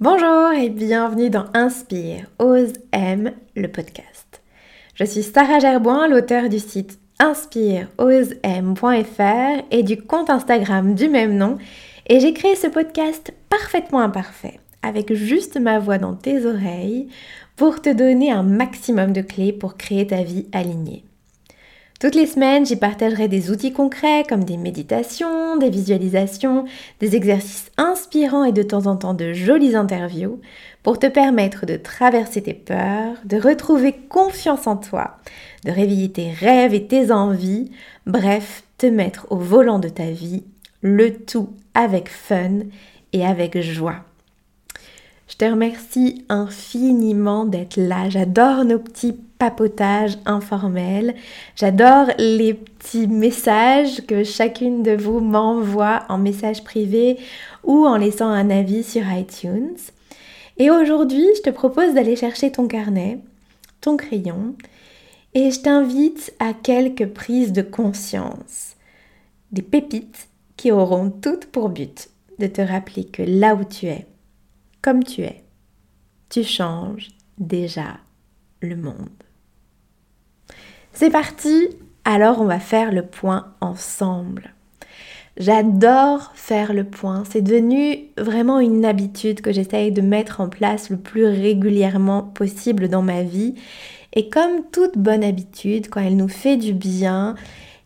Bonjour et bienvenue dans Inspire, Ose, Aime, le podcast. Je suis Sarah Gerboin, l'auteur du site inspireosem.fr et du compte Instagram du même nom et j'ai créé ce podcast parfaitement imparfait, avec juste ma voix dans tes oreilles, pour te donner un maximum de clés pour créer ta vie alignée. Toutes les semaines, j'y partagerai des outils concrets comme des méditations, des visualisations, des exercices inspirants et de temps en temps de jolies interviews pour te permettre de traverser tes peurs, de retrouver confiance en toi, de réveiller tes rêves et tes envies, bref, te mettre au volant de ta vie, le tout avec fun et avec joie. Je te remercie infiniment d'être là. J'adore nos petits papotages informels. J'adore les petits messages que chacune de vous m'envoie en message privé ou en laissant un avis sur iTunes. Et aujourd'hui, je te propose d'aller chercher ton carnet, ton crayon, et je t'invite à quelques prises de conscience. Des pépites qui auront toutes pour but de te rappeler que là où tu es, comme tu es, tu changes déjà le monde. C'est parti, alors on va faire le point ensemble. J'adore faire le point, c'est devenu vraiment une habitude que j'essaye de mettre en place le plus régulièrement possible dans ma vie. Et comme toute bonne habitude, quand elle nous fait du bien,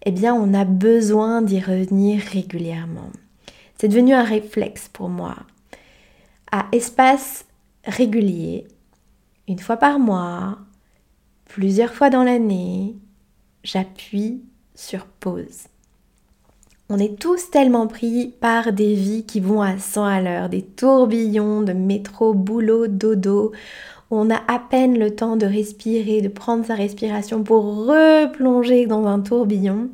eh bien on a besoin d'y revenir régulièrement. C'est devenu un réflexe pour moi à espace régulier, une fois par mois, plusieurs fois dans l'année, j'appuie sur pause. On est tous tellement pris par des vies qui vont à 100 à l'heure, des tourbillons de métro, boulot, dodo, on a à peine le temps de respirer, de prendre sa respiration pour replonger dans un tourbillon,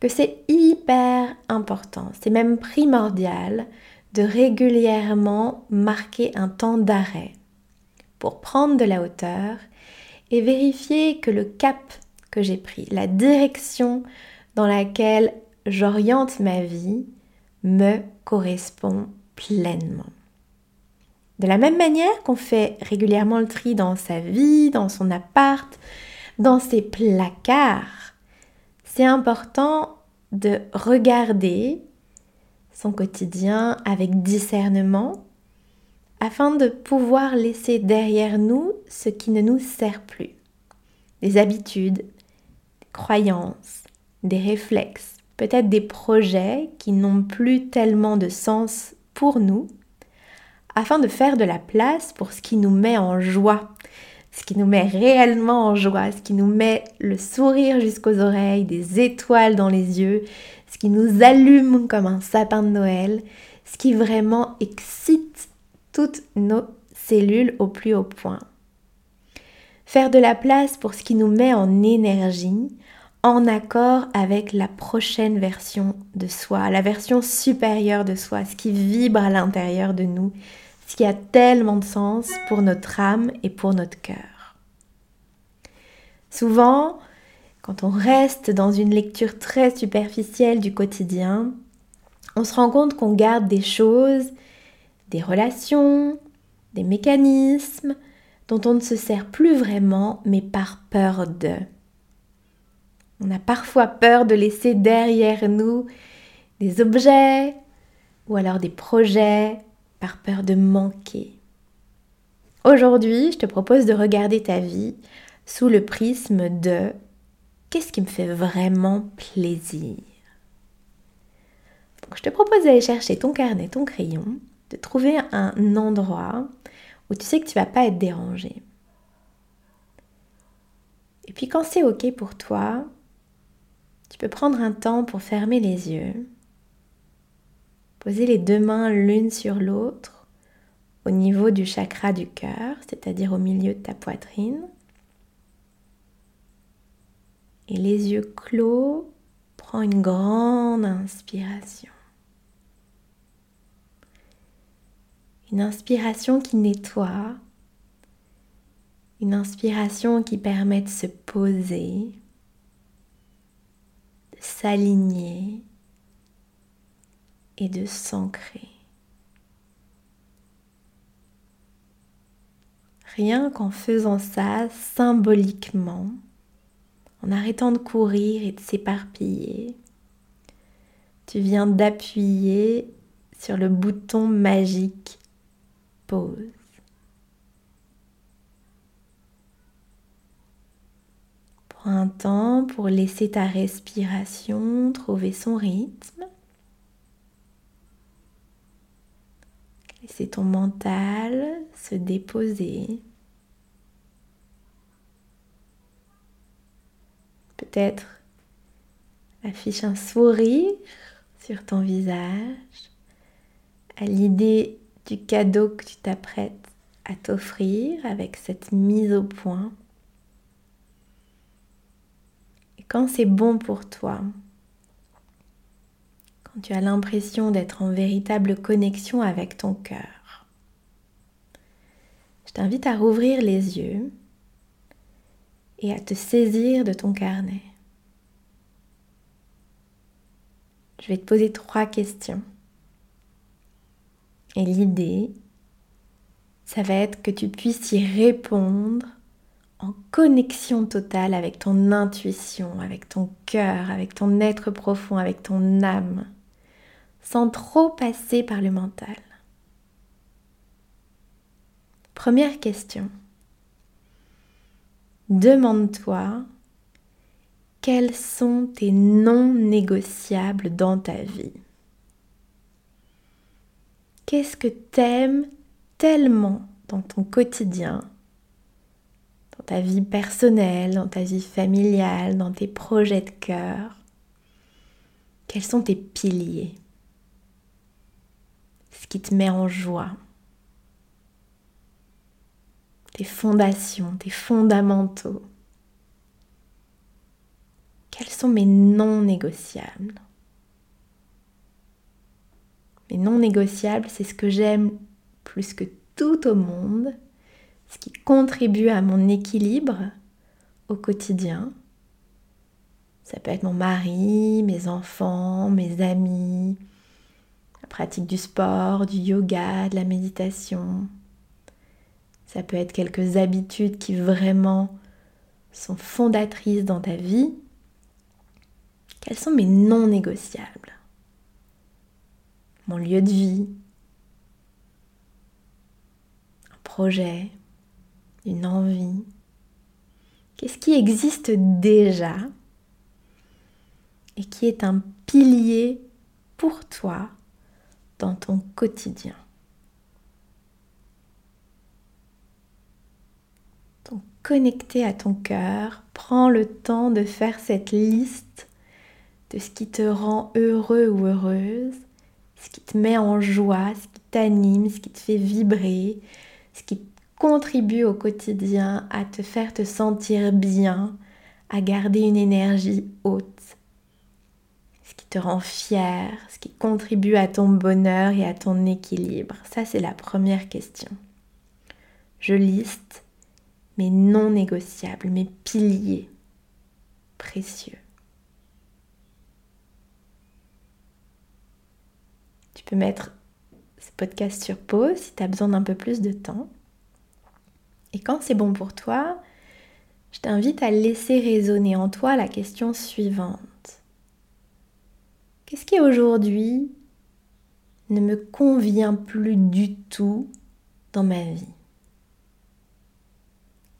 que c'est hyper important, c'est même primordial de régulièrement marquer un temps d'arrêt pour prendre de la hauteur et vérifier que le cap que j'ai pris, la direction dans laquelle j'oriente ma vie me correspond pleinement. De la même manière qu'on fait régulièrement le tri dans sa vie, dans son appart, dans ses placards, c'est important de regarder son quotidien avec discernement afin de pouvoir laisser derrière nous ce qui ne nous sert plus. Des habitudes, des croyances, des réflexes, peut-être des projets qui n'ont plus tellement de sens pour nous, afin de faire de la place pour ce qui nous met en joie, ce qui nous met réellement en joie, ce qui nous met le sourire jusqu'aux oreilles, des étoiles dans les yeux, qui nous allume comme un sapin de Noël, ce qui vraiment excite toutes nos cellules au plus haut point. Faire de la place pour ce qui nous met en énergie, en accord avec la prochaine version de soi, la version supérieure de soi, ce qui vibre à l'intérieur de nous, ce qui a tellement de sens pour notre âme et pour notre cœur. Souvent, quand on reste dans une lecture très superficielle du quotidien, on se rend compte qu'on garde des choses, des relations, des mécanismes dont on ne se sert plus vraiment, mais par peur de. On a parfois peur de laisser derrière nous des objets ou alors des projets par peur de manquer. Aujourd'hui, je te propose de regarder ta vie sous le prisme de Qu'est-ce qui me fait vraiment plaisir? Je te propose d'aller chercher ton carnet, ton crayon, de trouver un endroit où tu sais que tu vas pas être dérangé. Et puis quand c'est OK pour toi, tu peux prendre un temps pour fermer les yeux, poser les deux mains l'une sur l'autre au niveau du chakra du cœur, c'est-à-dire au milieu de ta poitrine. Et les yeux clos, prends une grande inspiration. Une inspiration qui nettoie, une inspiration qui permet de se poser, de s'aligner et de s'ancrer. Rien qu'en faisant ça symboliquement, en arrêtant de courir et de s'éparpiller, tu viens d'appuyer sur le bouton magique pause. Prends un temps pour laisser ta respiration trouver son rythme. Laisser ton mental se déposer. Peut-être affiche un sourire sur ton visage à l'idée du cadeau que tu t'apprêtes à t'offrir avec cette mise au point. Quand c'est bon pour toi, quand tu as l'impression d'être en véritable connexion avec ton cœur, je t'invite à rouvrir les yeux et à te saisir de ton carnet. Je vais te poser trois questions. Et l'idée, ça va être que tu puisses y répondre en connexion totale avec ton intuition, avec ton cœur, avec ton être profond, avec ton âme, sans trop passer par le mental. Première question. Demande-toi quels sont tes non négociables dans ta vie? Qu'est-ce que t'aimes tellement dans ton quotidien, dans ta vie personnelle, dans ta vie familiale, dans tes projets de cœur? Quels sont tes piliers? Ce qui te met en joie? Tes fondations, tes fondamentaux quels sont mes non négociables? Mes non négociables, c'est ce que j'aime plus que tout au monde, ce qui contribue à mon équilibre au quotidien. Ça peut être mon mari, mes enfants, mes amis, la pratique du sport, du yoga, de la méditation. Ça peut être quelques habitudes qui vraiment sont fondatrices dans ta vie. Quels sont mes non négociables? Mon lieu de vie, un projet, une envie. Qu'est-ce qui existe déjà et qui est un pilier pour toi dans ton quotidien Donc connecté à ton cœur, prends le temps de faire cette liste de ce qui te rend heureux ou heureuse, ce qui te met en joie, ce qui t'anime, ce qui te fait vibrer, ce qui contribue au quotidien à te faire te sentir bien, à garder une énergie haute, ce qui te rend fier, ce qui contribue à ton bonheur et à ton équilibre. Ça, c'est la première question. Je liste mes non négociables, mes piliers précieux. Tu peux mettre ce podcast sur pause si tu as besoin d'un peu plus de temps. Et quand c'est bon pour toi, je t'invite à laisser résonner en toi la question suivante. Qu'est-ce qui aujourd'hui ne me convient plus du tout dans ma vie?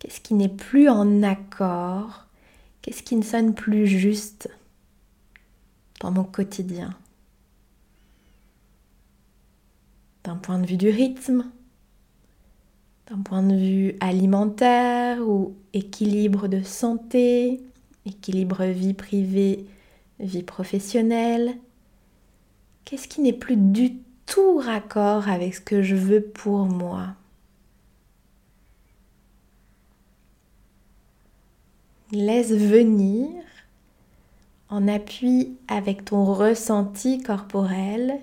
Qu'est-ce qui n'est plus en accord? Qu'est-ce qui ne sonne plus juste dans mon quotidien? D'un point de vue du rythme, d'un point de vue alimentaire ou équilibre de santé, équilibre vie privée, vie professionnelle. Qu'est-ce qui n'est plus du tout raccord avec ce que je veux pour moi? Laisse venir en appui avec ton ressenti corporel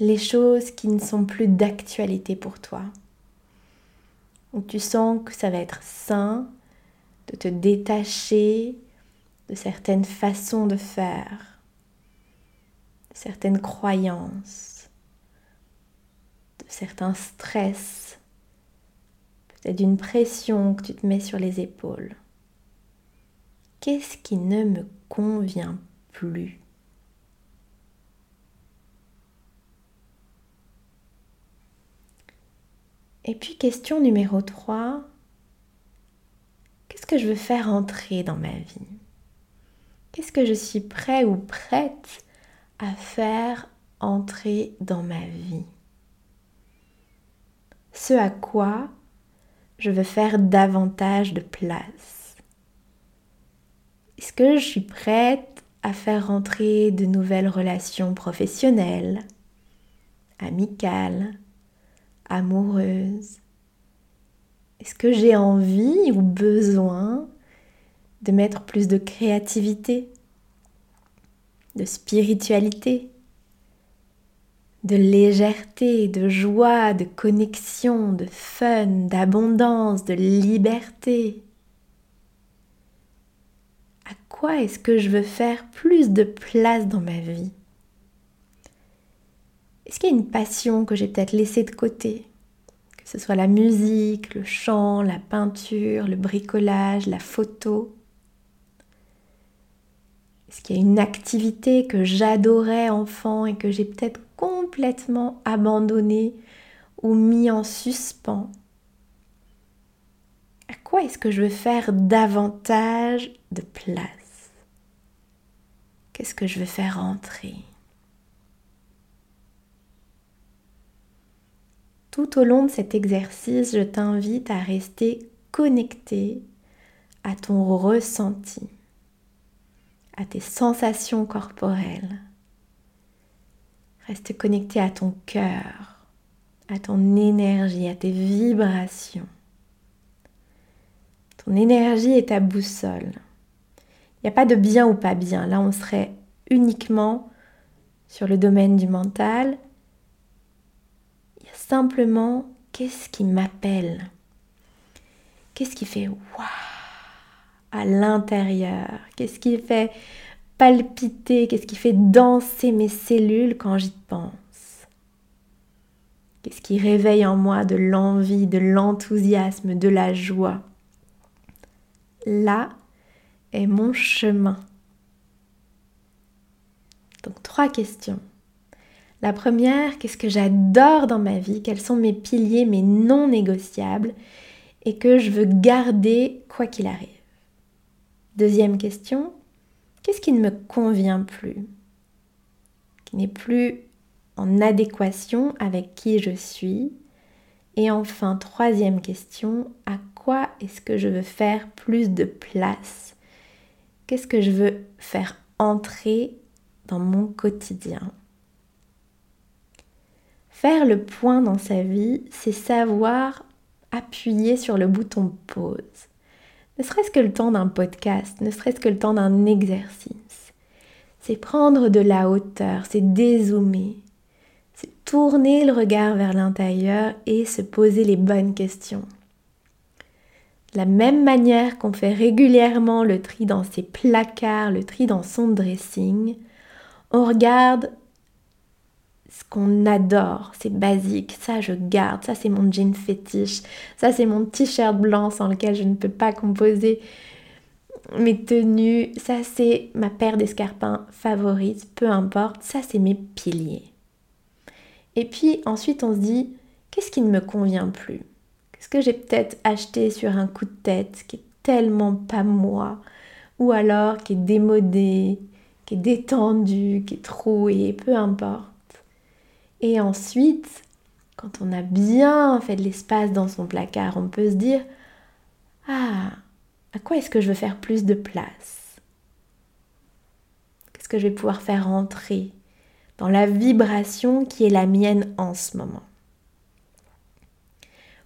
les choses qui ne sont plus d'actualité pour toi. Où tu sens que ça va être sain de te détacher de certaines façons de faire, de certaines croyances, de certains stress, C'est d'une pression que tu te mets sur les épaules. Qu'est-ce qui ne me convient plus? Et puis question numéro 3, qu'est-ce que je veux faire entrer dans ma vie? Qu'est-ce que je suis prêt ou prête à faire entrer dans ma vie? Ce à quoi je veux faire davantage de place Est-ce que je suis prête à faire entrer de nouvelles relations professionnelles, amicales, amoureuse Est-ce que j'ai envie ou besoin de mettre plus de créativité, de spiritualité, de légèreté, de joie, de connexion, de fun, d'abondance, de liberté? Est-ce que je veux faire plus de place dans ma vie? Est-ce qu'il y a une passion que j'ai peut-être laissée de côté? Que ce soit la musique, le chant, la peinture, le bricolage, la photo? Est-ce qu'il y a une activité que j'adorais enfant et que j'ai peut-être complètement abandonnée ou mis en suspens? À quoi est-ce que je veux faire davantage de place? Qu'est-ce que je veux faire entrer Tout au long de cet exercice, je t'invite à rester connecté à ton ressenti, à tes sensations corporelles. Reste connecté à ton cœur, à ton énergie, à tes vibrations. Ton énergie est ta boussole. Il n'y a pas de bien ou pas bien. Là, on serait uniquement sur le domaine du mental. Simplement qu'est-ce qui m'appelle? Qu'est-ce qui fait waouh à l'intérieur? Qu'est-ce qui fait palpiter? Qu'est-ce qui fait danser mes cellules quand j'y pense? Qu'est-ce qui réveille en moi de l'envie, de l'enthousiasme, de la joie? Là est mon chemin. Donc trois questions. La première, qu'est-ce que j'adore dans ma vie, quels sont mes piliers, mes non négociables? Et que je veux garder quoi qu'il arrive. Deuxième question, qu'est-ce qui ne me convient plus, qui n'est plus en adéquation avec qui je suis? Et enfin, troisième question, à quoi est-ce que je veux faire plus de place? Qu'est-ce que je veux faire entrer dans mon quotidien? Faire le point dans sa vie, c'est savoir appuyer sur le bouton pause. Ne serait-ce que le temps d'un podcast, ne serait-ce que le temps d'un exercice. C'est prendre de la hauteur, c'est dézoomer, c'est tourner le regard vers l'intérieur et se poser les bonnes questions. La même manière qu'on fait régulièrement le tri dans ses placards, le tri dans son dressing, on regarde ce qu'on adore, c'est basique, ça je garde, ça c'est mon jean fétiche, ça c'est mon t-shirt blanc sans lequel je ne peux pas composer mes tenues, ça c'est ma paire d'escarpins favorite, peu importe, ça c'est mes piliers. Et puis ensuite on se dit, qu'est-ce qui ne me convient plus? Qu'est-ce que j'ai peut-être acheté sur un coup de tête qui est tellement pas moi Ou alors qui est démodé, qui est détendu, qui est troué, peu importe. Et ensuite, quand on a bien fait de l'espace dans son placard, on peut se dire Ah, à quoi est-ce que je veux faire plus de place? Qu'est-ce que je vais pouvoir faire entrer dans la vibration qui est la mienne en ce moment?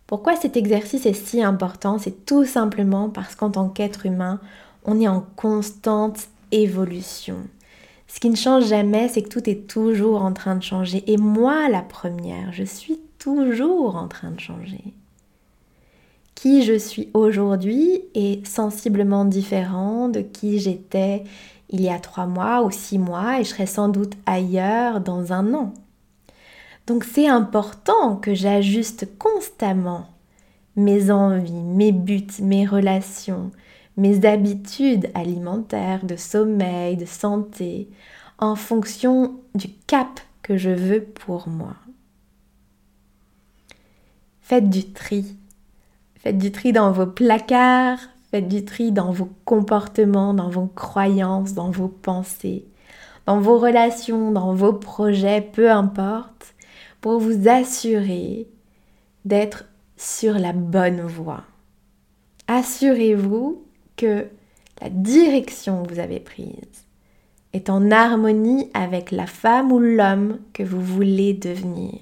Pourquoi cet exercice est si important? C'est tout simplement parce qu'en tant qu'être humain, on est en constante évolution. Ce qui ne change jamais, c'est que tout est toujours en train de changer. Et moi, la première, je suis toujours en train de changer. Qui je suis aujourd'hui est sensiblement différent de qui j'étais il y a trois mois ou six mois et je serai sans doute ailleurs dans un an. Donc c'est important que j'ajuste constamment mes envies, mes buts, mes relations, mes habitudes alimentaires, de sommeil, de santé, en fonction du cap que je veux pour moi. Faites du tri. Faites du tri dans vos placards, faites du tri dans vos comportements, dans vos croyances, dans vos pensées, dans vos relations, dans vos projets, peu importe, pour vous assurer d'être sur la bonne voie. Assurez-vous que la direction que vous avez prise est en harmonie avec la femme ou l'homme que vous voulez devenir.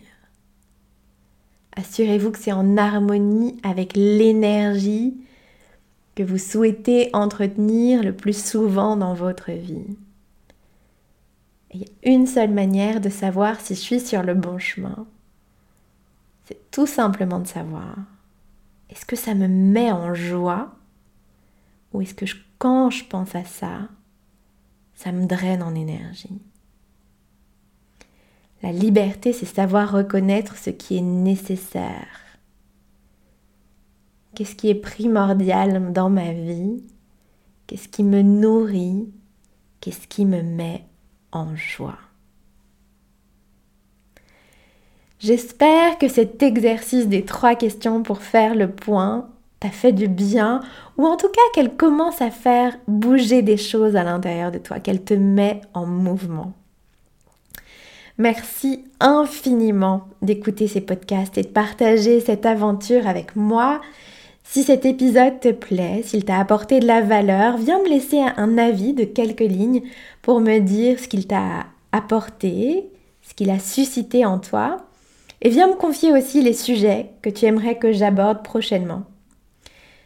Assurez-vous que c'est en harmonie avec l'énergie que vous souhaitez entretenir le plus souvent dans votre vie. Il y a une seule manière de savoir si je suis sur le bon chemin. C'est tout simplement de savoir, est-ce que ça me met en joie? Ou est-ce que quand je pense à ça, ça me draine en énergie? La liberté, c'est savoir reconnaître ce qui est nécessaire. Qu'est-ce qui est primordial dans ma vie? Qu'est-ce qui me nourrit? Qu'est-ce qui me met J'espère que cet exercice des trois questions pour faire le point t'a fait du bien, ou en tout cas qu'elle commence à faire bouger des choses à l'intérieur de toi, qu'elle te met en mouvement. Merci infiniment d'écouter ces podcasts et de partager cette aventure avec moi. Si cet épisode te plaît, s'il t'a apporté de la valeur, viens me laisser un avis de quelques lignes pour me dire ce qu'il t'a apporté, ce qu'il a suscité en toi. Et viens me confier aussi les sujets que tu aimerais que j'aborde prochainement.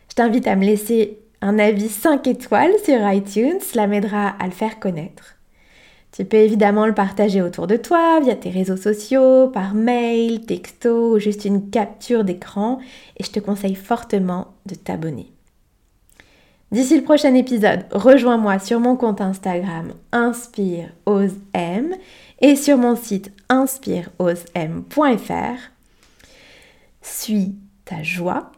Je t'invite à me laisser un avis 5 étoiles sur iTunes, cela m'aidera à le faire connaître. Tu peux évidemment le partager autour de toi, via tes réseaux sociaux, par mail, texto ou juste une capture d'écran et je te conseille fortement de t'abonner. D'ici le prochain épisode, rejoins-moi sur mon compte Instagram Inspire M et sur mon site inspireosem.fr. Suis ta joie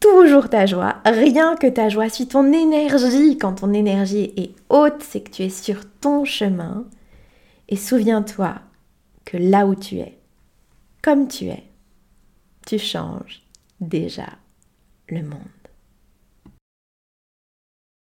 toujours ta joie, rien que ta joie. Suis ton énergie. Quand ton énergie est haute, c'est que tu es sur ton chemin. Et souviens-toi que là où tu es, comme tu es, tu changes déjà le monde.